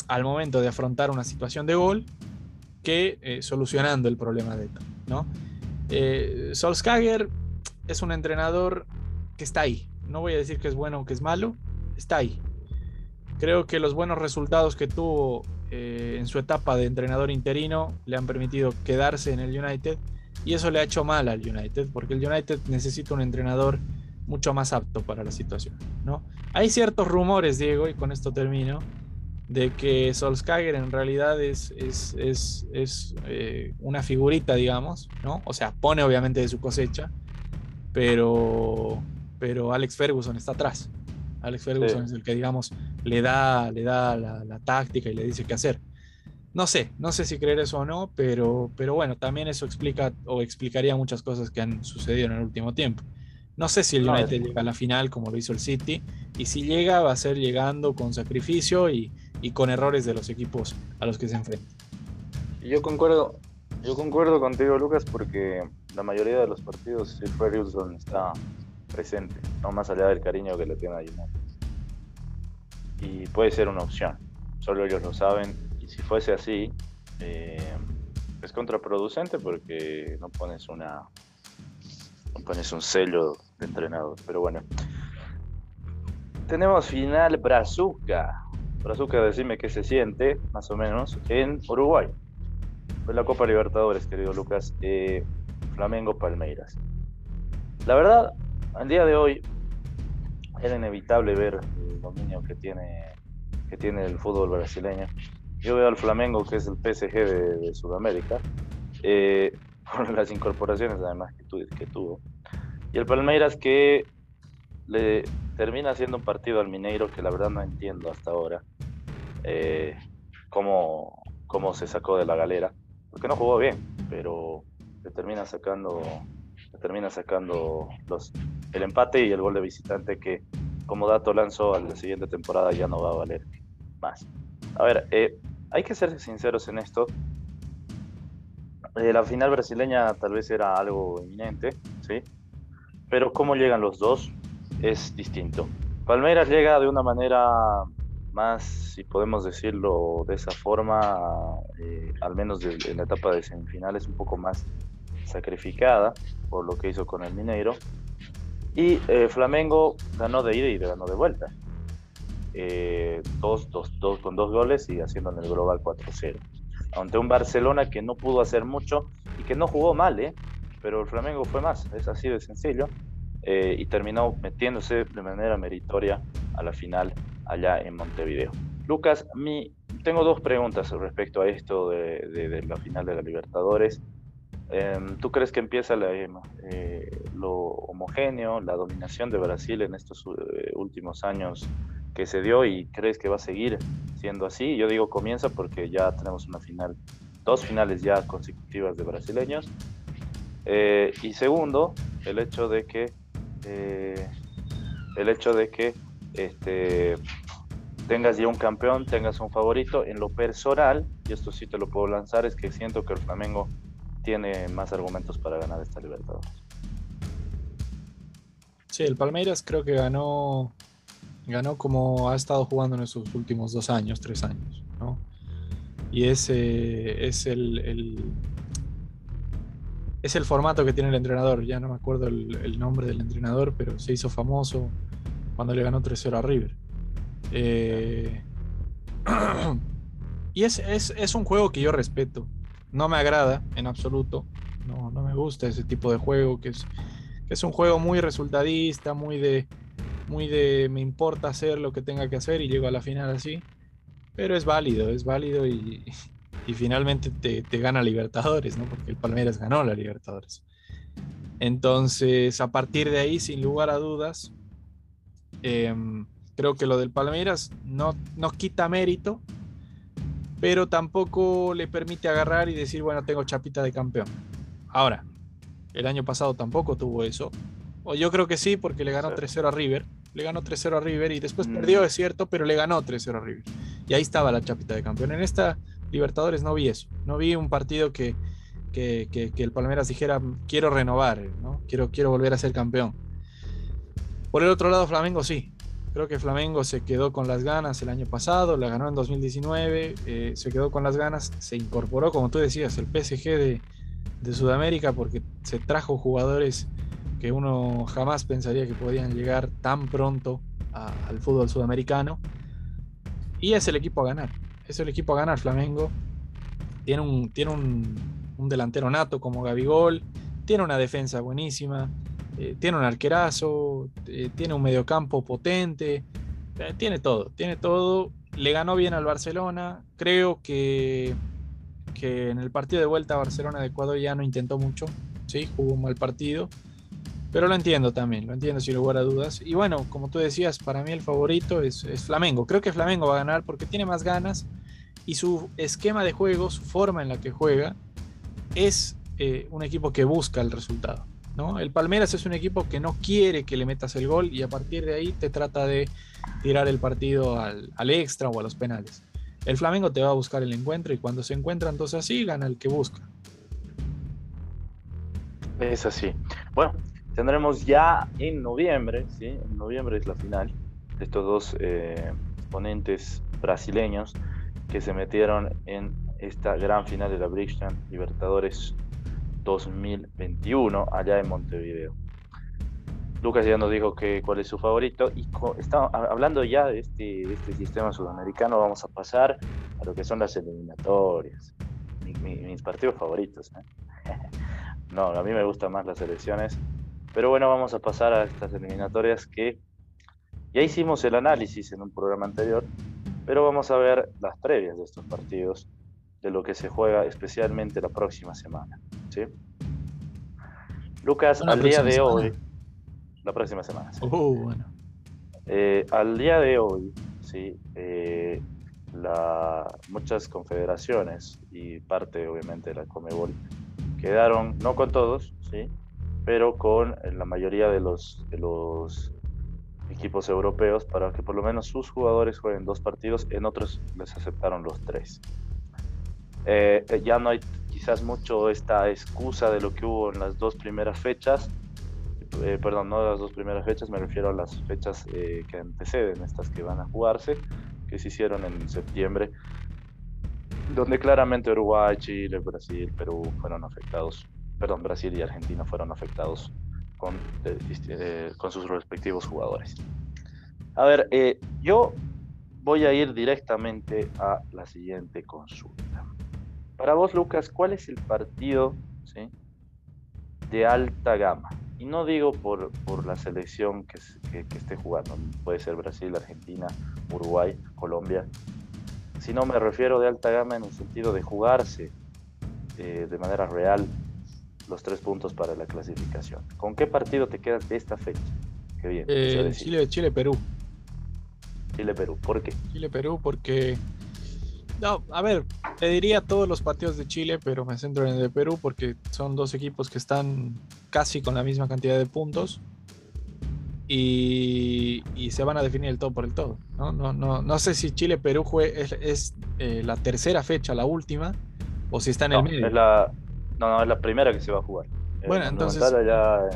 Speaker 2: al momento de afrontar una situación de gol que solucionando el problema de esto. ¿no? Solskjaer es un entrenador que está ahí. No voy a decir que es bueno o que es malo, está ahí. Creo que los buenos resultados que tuvo eh, en su etapa de entrenador interino le han permitido quedarse en el United y eso le ha hecho mal al United porque el United necesita un entrenador mucho más apto para la situación. ¿no? Hay ciertos rumores, Diego, y con esto termino, de que Solskjaer en realidad es, es, eh, una figurita, digamos, ¿no? O sea, pone obviamente de su cosecha, pero, pero Alex Ferguson está atrás. Alex Ferguson es el que, digamos, le da, le da la, táctica y le dice qué hacer. No sé, no sé si creer eso o no, pero, pero bueno, también eso explica o explicaría muchas cosas que han sucedido en el último tiempo. No sé si el United llega a la final como lo hizo el City, y si llega va a ser llegando con sacrificio y, con errores de los equipos a los que se enfrenta.
Speaker 1: Yo concuerdo, yo concuerdo contigo, Lucas, porque la mayoría de los partidos Sir Ferguson está presente, no más allá del cariño que le tiene a United. Y puede ser una opción, solo ellos lo saben, y si fuese así, eh, es contraproducente porque no pones una no pones un sello de entrenador, pero bueno. Tenemos final Brazuca. Brazuca, decime qué se siente, más o menos, en Uruguay. Fue la Copa Libertadores, querido Lucas. Eh, Flamengo Palmeiras. La verdad, al día de hoy era inevitable ver el dominio que tiene, que tiene el fútbol brasileño. Yo veo al Flamengo, que es el PSG de, Sudamérica, eh, por las incorporaciones además que, que tuvo. Y el Palmeiras que le termina haciendo un partido al Mineiro que la verdad no entiendo hasta ahora eh, cómo, cómo se sacó de la galera, porque no jugó bien, pero le termina sacando termina sacando los, el empate y el gol de visitante que como dato lanzó a la siguiente temporada ya no va a valer más. A ver, eh, hay que ser sinceros en esto. Eh, la final brasileña tal vez era algo inminente, ¿sí? Pero cómo llegan los dos es distinto. Palmeiras llega de una manera más, si podemos decirlo de esa forma, eh, al menos en la etapa de semifinales, un poco más sacrificada por lo que hizo con el Mineiro. Y eh, Flamengo ganó de ida y ganó de vuelta. Eh, dos, dos, dos, con dos goles y haciendo en el global 4-0. Ante un Barcelona que no pudo hacer mucho y que no jugó mal, ¿eh? pero el Flamengo fue más, es así de sencillo. Eh, y terminó metiéndose de manera meritoria a la final allá en Montevideo. Lucas, mi, tengo dos preguntas respecto a esto de, la final de la Libertadores. Em, ¿Tú crees que empieza eh, lo homogéneo, la dominación de Brasil en estos eh, últimos años que se dio y crees que va a seguir siendo así? Yo digo comienza porque ya tenemos una final, dos finales ya consecutivas de brasileños. y segundo, el hecho de que eh, el hecho de que este, tengas ya un campeón, tengas un favorito. En lo personal, y esto sí te lo puedo lanzar, es que siento que el Flamengo tiene más argumentos para ganar esta Libertadores.
Speaker 2: Sí, el Palmeiras creo que ganó, ganó como ha estado jugando en esos últimos dos años, tres años, ¿no? Y ese es el es el formato que tiene el entrenador. Ya no me acuerdo el, nombre del entrenador, pero se hizo famoso cuando le ganó 3-0 a River. Eh, y es, un juego que yo respeto. No me agrada en absoluto. No, me gusta ese tipo de juego, que es, es un juego muy resultadista, muy de, muy de me importa hacer lo que tenga que hacer y llego a la final así. Pero es válido, es válido y, y finalmente te, gana Libertadores, ¿no? Porque el Palmeiras ganó la Libertadores. Entonces, a partir de ahí, sin lugar a dudas, em, creo que lo del Palmeiras no, no quita mérito, pero tampoco le permite agarrar y decir, bueno, tengo chapita de campeón. Ahora, el año pasado tampoco tuvo eso. O yo creo que sí, porque le ganó 3-0 a River. Le ganó 3-0 a River y después mm. perdió, es cierto, pero le ganó 3-0 a River. Y ahí estaba la chapita de campeón. En esta Libertadores no vi eso. No vi un partido que, que, el Palmeiras dijera, quiero renovar, ¿no? quiero, quiero volver a ser campeón. Por el otro lado, Flamengo sí. Creo que Flamengo se quedó con las ganas el año pasado, la ganó en 2019, eh, se quedó con las ganas, se incorporó, como tú decías, el PSG de, Sudamérica porque se trajo jugadores que uno jamás pensaría que podían llegar tan pronto al fútbol sudamericano. Y es el equipo a ganar es el equipo a ganar. Flamengo tiene un, tiene un, delantero nato como Gabigol, tiene una defensa buenísima, eh, tiene un arquerazo, eh, tiene un mediocampo potente, eh, tiene todo, tiene todo. Le ganó bien al Barcelona. Creo que, que en el partido de vuelta a Barcelona de Ecuador ya no intentó mucho. Sí, jugó un mal partido. Pero lo entiendo también, lo entiendo sin lugar a dudas. Y bueno, como tú decías, para mí el favorito es, Flamengo. Creo que Flamengo va a ganar porque tiene más ganas y su esquema de juego, su forma en la que juega, es un equipo que busca el resultado. El Palmeras es un equipo que no quiere que le metas el gol y a partir de ahí te trata de tirar el partido al, al extra o a los penales. El Flamengo te va a buscar el encuentro y cuando se encuentra entonces así gana el que busca.
Speaker 1: Es así. Bueno, tendremos ya en noviembre, ¿sí? en noviembre es la final, de estos dos eh, ponentes brasileños que se metieron en esta gran final de la Bridgestone Libertadores 2021 allá en Montevideo. Lucas ya nos dijo que cuál es su favorito y estamos hablando ya de este, este, sistema sudamericano, vamos a pasar a lo que son las eliminatorias, mis partidos favoritos. ¿eh? no, a mí me gustan más las elecciones pero bueno, vamos a pasar a estas eliminatorias que ya hicimos el análisis en un programa anterior, pero vamos a ver las previas de estos partidos, de lo que se juega especialmente la próxima semana. ¿Sí? Lucas, al día de hoy, la próxima semana. Bueno. Eh, al día de hoy, sí, eh, la, muchas confederaciones y parte obviamente de la Comebol quedaron, no con todos, sí, pero con la mayoría de los, de los equipos europeos para que por lo menos sus jugadores jueguen dos partidos, en otros les aceptaron los tres. Eh, eh, ya no hay quizás mucho esta excusa de lo que hubo en las dos primeras fechas, eh, perdón, no las dos primeras fechas, me refiero a las fechas que anteceden, estas que van a jugarse, que se hicieron en septiembre, donde claramente Uruguay, Chile, Brasil, Perú fueron afectados perdón, Brasil y Argentina fueron afectados con, eh, con sus respectivos jugadores. A ver, yo voy a ir directamente a la siguiente consulta. Para vos, Lucas, ¿cuál es el partido de alta gama? Y no digo por, por la selección que, que, esté jugando, puede ser Brasil, Argentina, Uruguay, Colombia, sino me refiero de alta gama en el sentido de jugarse eh, de manera real los tres puntos para la clasificación. ¿Con qué partido te quedas de esta fecha?
Speaker 2: Qué bien. Eh, Chile, Chile, Perú.
Speaker 1: Chile, Perú. ¿Por qué?
Speaker 2: Chile, Perú, porque. No, a ver, te diría todos los partidos de Chile, pero me centro en el de Perú porque son dos equipos que están casi con la misma cantidad de puntos y, se van a definir el todo por el todo. No, no, no, no sé si Chile-Perú es, eh, la tercera fecha, la última, o si está en el medio.
Speaker 1: Es la, no, no, es la primera que se va a jugar.
Speaker 2: Bueno, entonces.
Speaker 1: Allá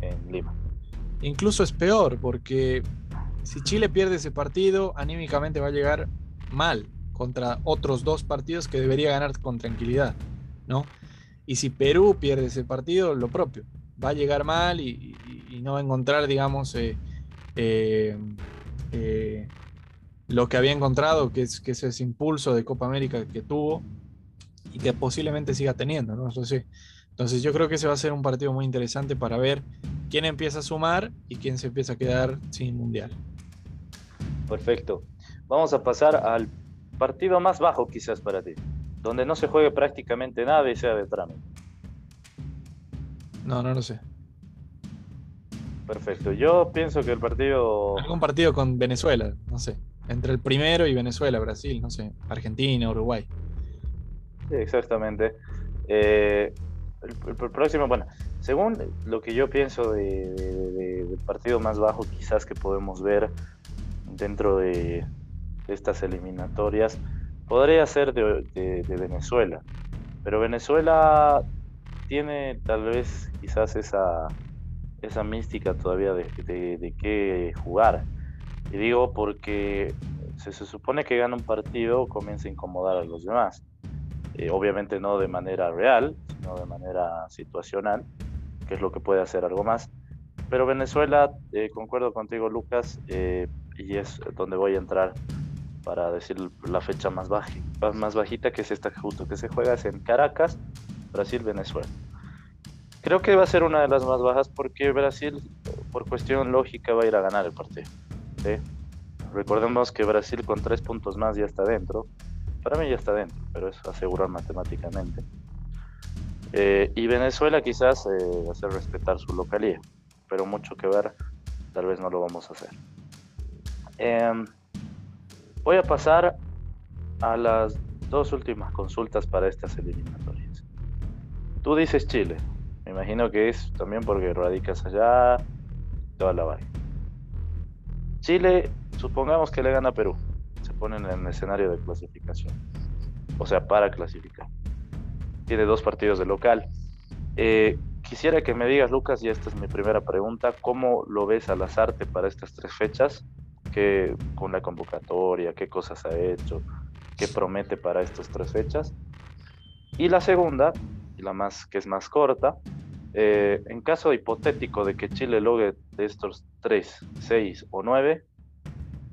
Speaker 1: en, Lima.
Speaker 2: Incluso es peor, porque si Chile pierde ese partido, anímicamente va a llegar mal contra otros dos partidos que debería ganar con tranquilidad, ¿no? Y si Perú pierde ese partido, lo propio. Va a llegar mal y, no va a encontrar, digamos, eh, eh, eh, lo que había encontrado, que es, que es ese impulso de Copa América que tuvo y que posiblemente siga teniendo, ¿no? Entonces, entonces yo creo que ese va a ser un partido muy interesante para ver quién empieza a sumar y quién se empieza a quedar sin mundial.
Speaker 1: Perfecto. Vamos a pasar al partido más bajo quizás para ti, donde no se juegue prácticamente nada y sea de trámite.
Speaker 2: No, no lo sé.
Speaker 1: Perfecto. Yo pienso que el partido.
Speaker 2: Algún partido con Venezuela, no sé. Entre el primero y Venezuela, Brasil, no sé. Argentina, Uruguay
Speaker 1: exactamente. Eh, el, próximo, bueno, según lo que yo pienso de, del partido más bajo quizás que podemos ver dentro de, estas eliminatorias, podría ser de, Venezuela. Pero Venezuela tiene tal vez quizás esa, esa mística todavía de, de, qué jugar. Y digo porque se, se supone que gana un partido, comienza a incomodar a los demás. Eh, obviamente no de manera real, sino de manera situacional, que es lo que puede hacer algo más. Pero Venezuela, eh, concuerdo contigo Lucas, eh, y es donde voy a entrar para decir la fecha más, más bajita, que es esta justo que se juega, es en Caracas, Brasil, Venezuela. Creo que va a ser una de las más bajas porque Brasil, por cuestión lógica, va a ir a ganar el partido. Recordemos que Brasil con tres puntos más ya está dentro para mí ya está dentro, pero es asegurar matemáticamente. Eh, y Venezuela quizás eh, hacer respetar su localía, pero mucho que ver, tal vez no lo vamos a hacer. Em, voy a pasar a las dos últimas consultas para estas eliminatorias. Tú dices Chile, me imagino que es también porque radicas allá, toda la vaina. Chile, supongamos que le gana a Perú ponen en el escenario de clasificación. O sea, para clasificar. Tiene dos partidos de local. Eh, quisiera que me digas, Lucas, y esta es mi primera pregunta, ¿cómo lo ves a Lazarte para estas tres fechas? ¿Qué, con la convocatoria, qué cosas ha hecho, qué promete para estas tres fechas? Y la segunda, la más que es más corta, eh, en caso hipotético de que Chile logre de estos tres, seis o nueve,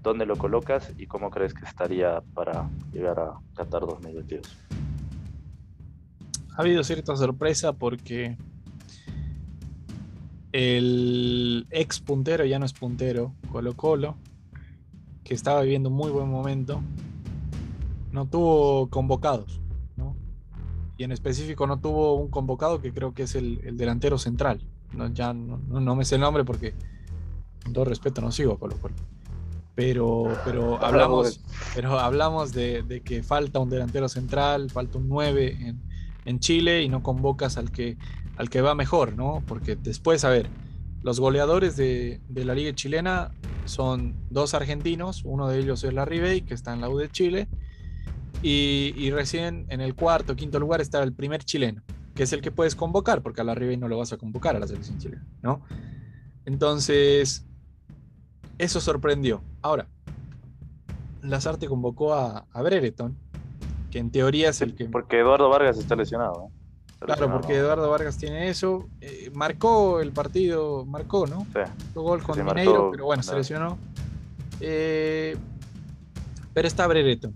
Speaker 1: ¿Dónde lo colocas y cómo crees que estaría para llegar a Qatar 2022?
Speaker 2: Ha habido cierta sorpresa porque el ex puntero ya no es puntero, Colo Colo, que estaba viviendo un muy buen momento, no tuvo convocados, ¿no? Y en específico no tuvo un convocado que creo que es el, delantero central. No, ya no, no, me sé el nombre porque, con todo respeto, no sigo Colo Colo pero, pero hablamos, pero hablamos de, que falta un delantero central, falta un 9 en, en, Chile y no convocas al que, al que va mejor, ¿no? Porque después, a ver, los goleadores de, de la liga chilena son dos argentinos, uno de ellos es la Ribey, que está en la U de Chile, y, y, recién en el cuarto, quinto lugar está el primer chileno, que es el que puedes convocar, porque a la Ribey no lo vas a convocar a la selección chilena, ¿no? Entonces, eso sorprendió. Ahora, Lazarte convocó a, a Brereton, que en teoría es el que.
Speaker 1: Porque Eduardo Vargas está lesionado.
Speaker 2: Claro, porque Eduardo Vargas tiene eso. Eh, marcó el partido, marcó, ¿no? Sí. gol con Mineiro, pero bueno, se lesionó. Eh, pero está Brereton.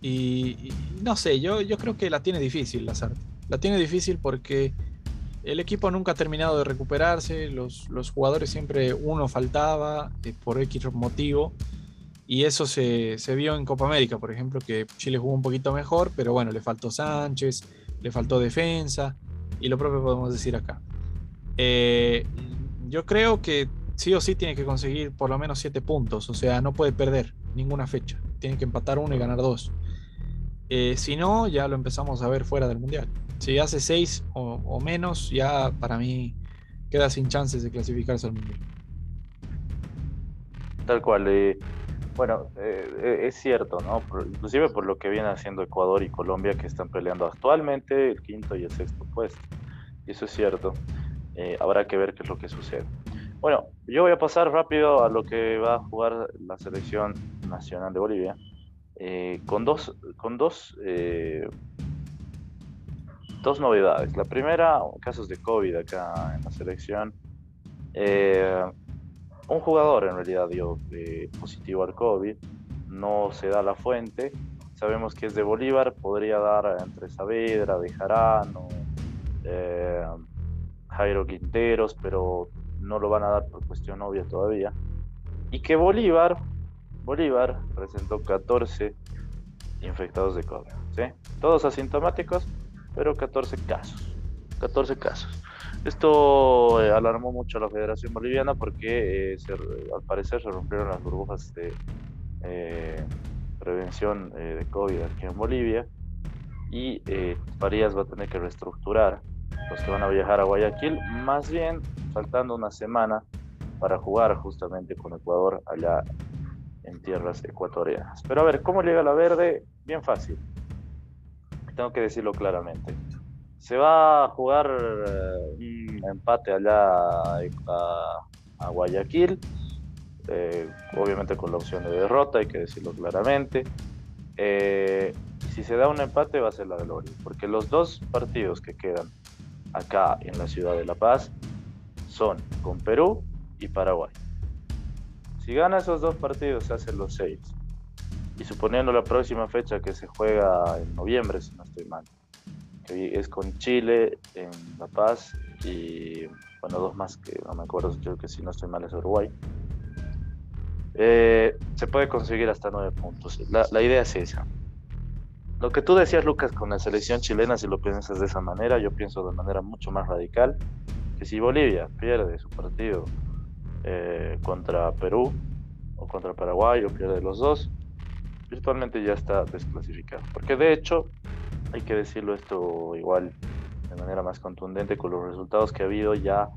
Speaker 2: Y, no sé, yo, yo creo que la tiene difícil Lazarte. La tiene difícil porque el equipo nunca ha terminado de recuperarse, los, jugadores siempre uno faltaba eh, por X motivo. Y eso se, vio en Copa América, por ejemplo, que Chile jugó un poquito mejor, pero bueno, le faltó Sánchez, le faltó defensa, y lo propio podemos decir acá. Eh, yo creo que sí o sí tiene que conseguir por lo menos siete puntos, o sea, no puede perder ninguna fecha, tiene que empatar uno y ganar dos. Eh, si no, ya lo empezamos a ver fuera del Mundial. Si hace seis o, menos, ya para mí queda sin chances de clasificarse al Mundial.
Speaker 1: Tal cual. Eh, bueno, eh, es cierto, ¿no? inclusive por lo que viene haciendo Ecuador y Colombia que están peleando actualmente el quinto y el sexto puesto. Eso es cierto. habrá que ver qué es lo que sucede. Bueno, yo voy a pasar rápido a lo que va a jugar la selección nacional de Bolivia, eh, con dos, con dos, eh, dos novedades. La primera, casos de COVID acá en la selección. Eh, un jugador en realidad dio positivo al COVID, no se da la fuente. Sabemos que es de Bolívar, podría dar entre Saavedra, Bejarano, Jairo Quinteros, pero no lo van a dar por cuestión obvia todavía. Y que Bolívar, Bolívar presentó 14 infectados de COVID, ¿sí? Todos asintomáticos, pero 14 casos. 14 casos. Esto eh, alarmó mucho a la Federación Boliviana porque eh, al parecer se rompieron las burbujas de eh, prevención de COVID aquí en Bolivia y Farías va a tener que reestructurar los que van a viajar a Guayaquil, más bien faltando una semana para jugar justamente con Ecuador allá en tierras ecuatorianas. Pero a ver, ¿cómo llega la verde? Bien fácil. Tengo que decirlo claramente. Se va a jugar eh, un empate allá a, Guayaquil, eh, obviamente con la opción de derrota, hay que decirlo claramente. Eh, si se da un empate va a ser la gloria, porque los dos partidos que quedan acá en la ciudad de La Paz son con Perú y Paraguay. Si gana esos dos partidos se hacen los seis. Y suponiendo la próxima fecha que se juega en noviembre, si no estoy mal, que es con Chile en La Paz y bueno, dos más que no me acuerdo, creo que si no estoy mal es Uruguay. Eh, se puede conseguir hasta nueve puntos. La, la idea es esa. Lo que tú decías, Lucas, con la selección chilena, si lo piensas de esa manera, yo pienso de manera mucho más radical, que si Bolivia pierde su partido eh, contra Perú o contra Paraguay o pierde los dos, virtualmente ya está desclasificado. Porque de hecho, hay que decirlo esto igual de manera más contundente, con los resultados que ha habido ya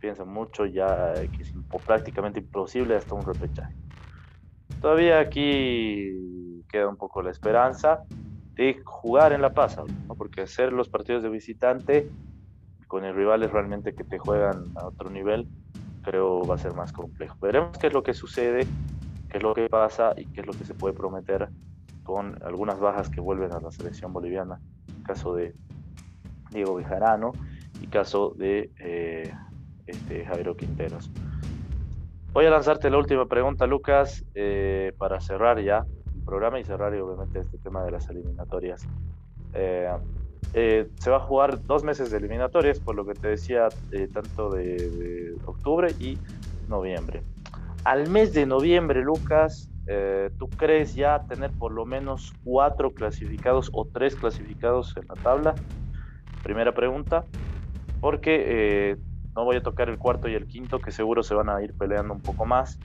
Speaker 1: piensa mucho, ya que es prácticamente imposible hasta un repechaje. Todavía aquí queda un poco la esperanza de jugar en La Paz, ¿no? porque hacer los partidos de visitante con el rival es realmente que te juegan a otro nivel, creo va a ser más complejo. Veremos qué es lo que sucede, qué es lo que pasa y qué es lo que se puede prometer con algunas bajas que vuelven a la selección boliviana, caso de Diego Bejarano y caso de eh, este, Quinteros. Voy a lanzarte la última pregunta, Lucas, eh, para cerrar ya programa y cerrar obviamente este tema de las eliminatorias. Eh, eh, se va a jugar dos meses de eliminatorias, por lo que te decía, eh, tanto de, octubre y noviembre. Al mes de noviembre, Lucas, ¿tú crees ya tener por lo menos cuatro clasificados o tres clasificados en la tabla? Primera pregunta, porque no voy a tocar el cuarto y el quinto, que seguro se van a ir peleando un poco más.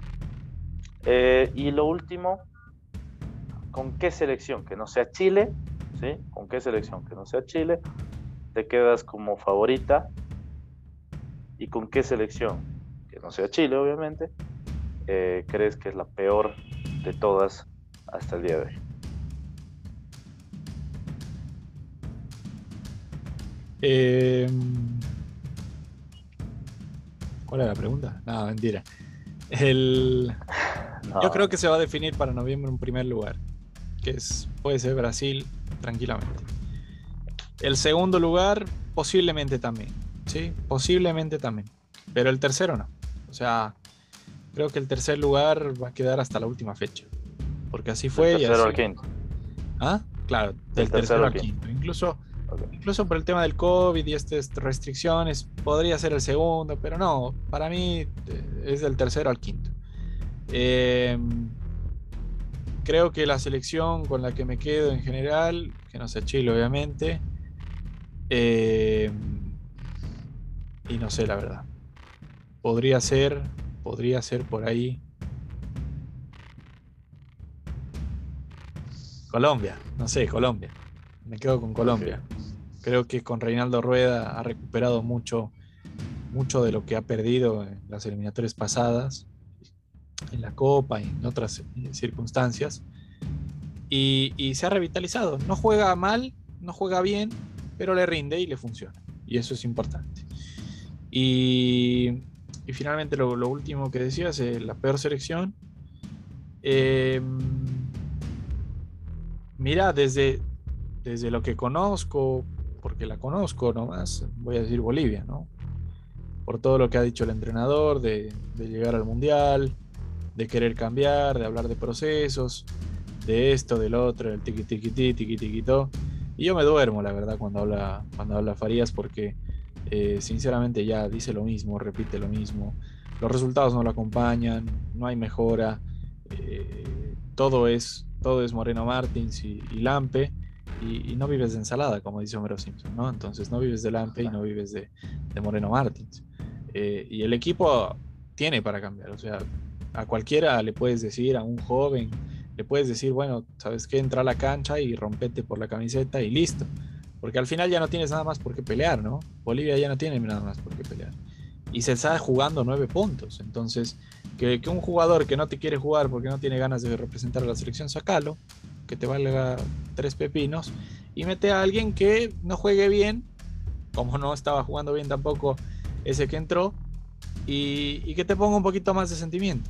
Speaker 1: y lo último, con qué selección que no sea Chile, ¿sí? Con qué selección que no sea Chile te quedas como favorita y con qué selección que no sea Chile, obviamente, eh, crees que es la peor de todas hasta el día de hoy.
Speaker 2: Em, ¿Cuál era la pregunta? No, mentira. El... Yo creo que se va a definir para noviembre en primer lugar que es, puede ser Brasil tranquilamente. El segundo lugar, posiblemente también. Sí, posiblemente también. Pero el tercero no. O sea, creo que el tercer lugar va a quedar hasta la última fecha. Porque así fue.
Speaker 1: Del tercero al quinto.
Speaker 2: ¿Ah? Claro, del, tercero, al quinto. Incluso, incluso por el tema del COVID y estas restricciones, podría ser el segundo, pero no, para mí eh, es del tercero al quinto. Em, creo que la selección con la que me quedo en general, que no sea Chile obviamente, em, y no sé la verdad. Podría ser, podría ser por ahí. Colombia, no sé, Colombia. Me quedo con Colombia. Creo que con Reinaldo Rueda ha recuperado mucho, mucho de lo que ha perdido en las eliminatorias pasadas, en la Copa y en otras eh, circunstancias. Y, y se ha revitalizado. No juega mal, no juega bien, pero le rinde y le funciona. Y eso es importante. Y, y finalmente lo, último que decías, eh, la peor selección. Em, mira, desde, desde lo que conozco, porque la conozco nomás, voy a decir Bolivia, ¿no? Por todo lo que ha dicho el entrenador, de, llegar al Mundial, de querer cambiar, de hablar de procesos, de esto, del otro, del tiqui tiqui Y yo me duermo, la verdad, cuando habla, cuando habla Farías, porque eh, sinceramente ya dice lo mismo, repite lo mismo. Los resultados no lo acompañan, no hay mejora. Eh, todo es todo es Moreno Martins y, Lampe, y, no vives de ensalada, como dice Homero Simpson, ¿no? Entonces no vives de Lampe y no vives de, Moreno Martins. Eh, y el equipo tiene para cambiar, o sea, a cualquiera le puedes decir, a un joven, le puedes decir, bueno, ¿sabes qué? Entra a la cancha y rompete por la camiseta y listo. Porque al final ya no tienes nada más por qué pelear, ¿no? Bolivia ya no tiene nada más por qué pelear. Y se está jugando nueve puntos. Entonces, que, un jugador que no te quiere jugar porque no tiene ganas de representar a la selección, sacalo, que te valga tres pepinos, y mete a alguien que no juegue bien, como no estaba jugando bien tampoco ese que entró, y, que te ponga un poquito más de sentimiento,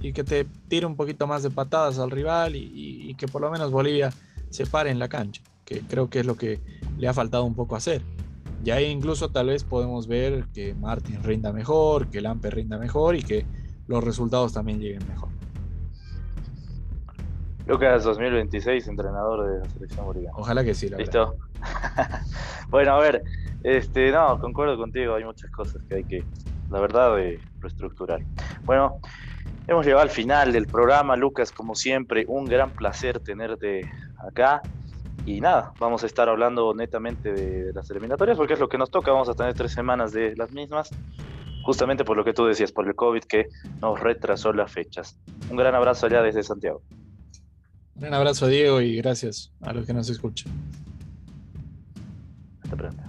Speaker 2: y que te tire un poquito más de patadas al rival, y, que por lo menos Bolivia se pare en la cancha, que creo que es lo que le ha faltado un poco hacer. Y ahí incluso tal vez podemos ver que Martin rinda mejor, que Lampe rinda mejor y que los resultados también lleguen mejor.
Speaker 1: Lucas 2026, entrenador de la selección boliviana.
Speaker 2: Ojalá que sí,
Speaker 1: la ¿Listo? bueno, a ver, este, no, concuerdo contigo, hay muchas cosas que hay que, la verdad, de reestructurar. Bueno, hemos llegado al final del programa, Lucas, como siempre, un gran placer tenerte acá. Y nada, vamos a estar hablando netamente de las eliminatorias porque es lo que nos toca. Vamos a tener tres semanas de las mismas justamente por lo que tú decías, por el COVID que nos retrasó las fechas. Un gran abrazo allá desde Santiago.
Speaker 2: Un abrazo, Diego, y gracias a los que nos escuchan.
Speaker 1: Hasta pronto.